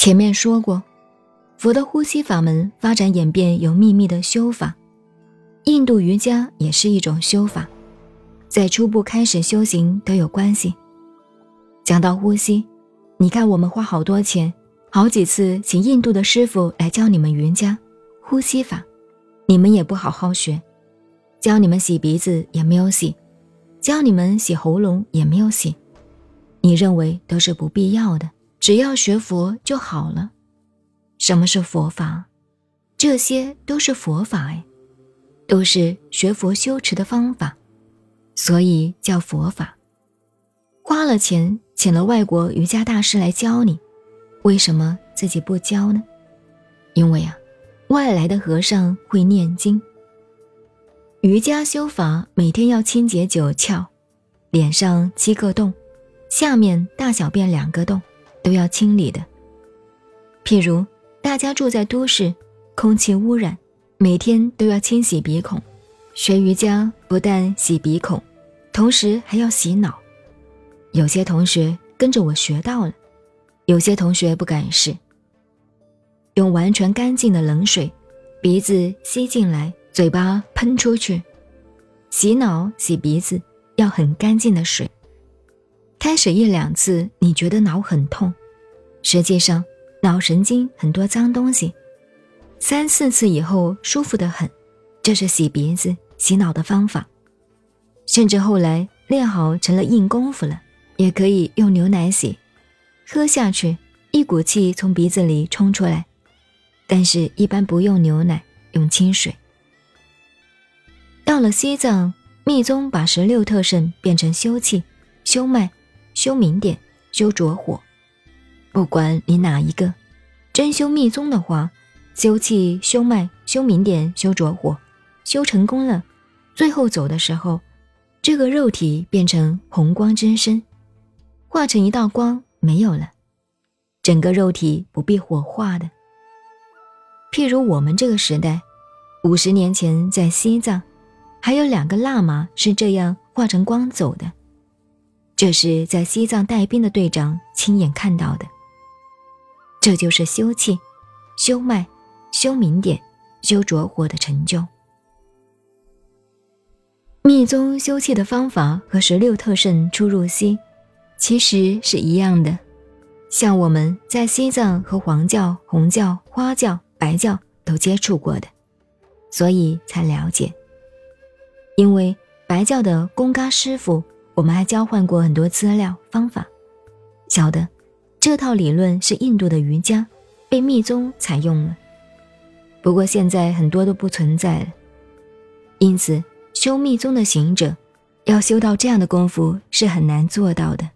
前面说过，佛的呼吸法门发展演变有秘密的修法，印度瑜伽也是一种修法，在初步开始修行都有关系。讲到呼吸，你看我们花好多钱，好几次请印度的师傅来教你们瑜伽呼吸法，你们也不好好学，教你们洗鼻子也没有洗，教你们洗喉咙也没有洗，你认为都是不必要的。只要学佛就好了。什么是佛法？这些都是佛法哎，都是学佛修持的方法，所以叫佛法。花了钱请了外国瑜伽大师来教你，为什么自己不教呢？因为啊，外来的和尚会念经。瑜伽修法每天要清洁九窍，脸上七个洞，下面大小便两个洞。都要清理的。譬如大家住在都市，空气污染，每天都要清洗鼻孔。学瑜伽不但洗鼻孔，同时还要洗脑。有些同学跟着我学到了，有些同学不敢试。用完全干净的冷水，鼻子吸进来，嘴巴喷出去。洗脑洗鼻子要很干净的水。开始一两次，你觉得脑很痛，实际上脑神经很多脏东西。三四次以后舒服得很，这是洗鼻子、洗脑的方法。甚至后来练好成了硬功夫了，也可以用牛奶洗，喝下去一股气从鼻子里冲出来。但是，一般不用牛奶，用清水。到了西藏，密宗把十六特胜变成修气、修脉。修明点，修着火，不管你哪一个，真修密宗的话，修气、修脉、修明点、修着火，修成功了，最后走的时候，这个肉体变成红光真身，化成一道光，没有了，整个肉体不必火化的。譬如我们这个时代，五十年前在西藏，还有两个喇嘛是这样化成光走的。这是在西藏带兵的队长亲眼看到的。这就是修气、修脉、修明点、修着火的成就。密宗修气的方法和十六特胜出入西，其实是一样的。像我们在西藏和黄教、红教、花教、白教都接触过的，所以才了解。因为白教的贡嘎师傅。我们还交换过很多资料方法，晓得这套理论是印度的瑜伽，被密宗采用了。不过现在很多都不存在了，因此修密宗的行者要修到这样的功夫是很难做到的。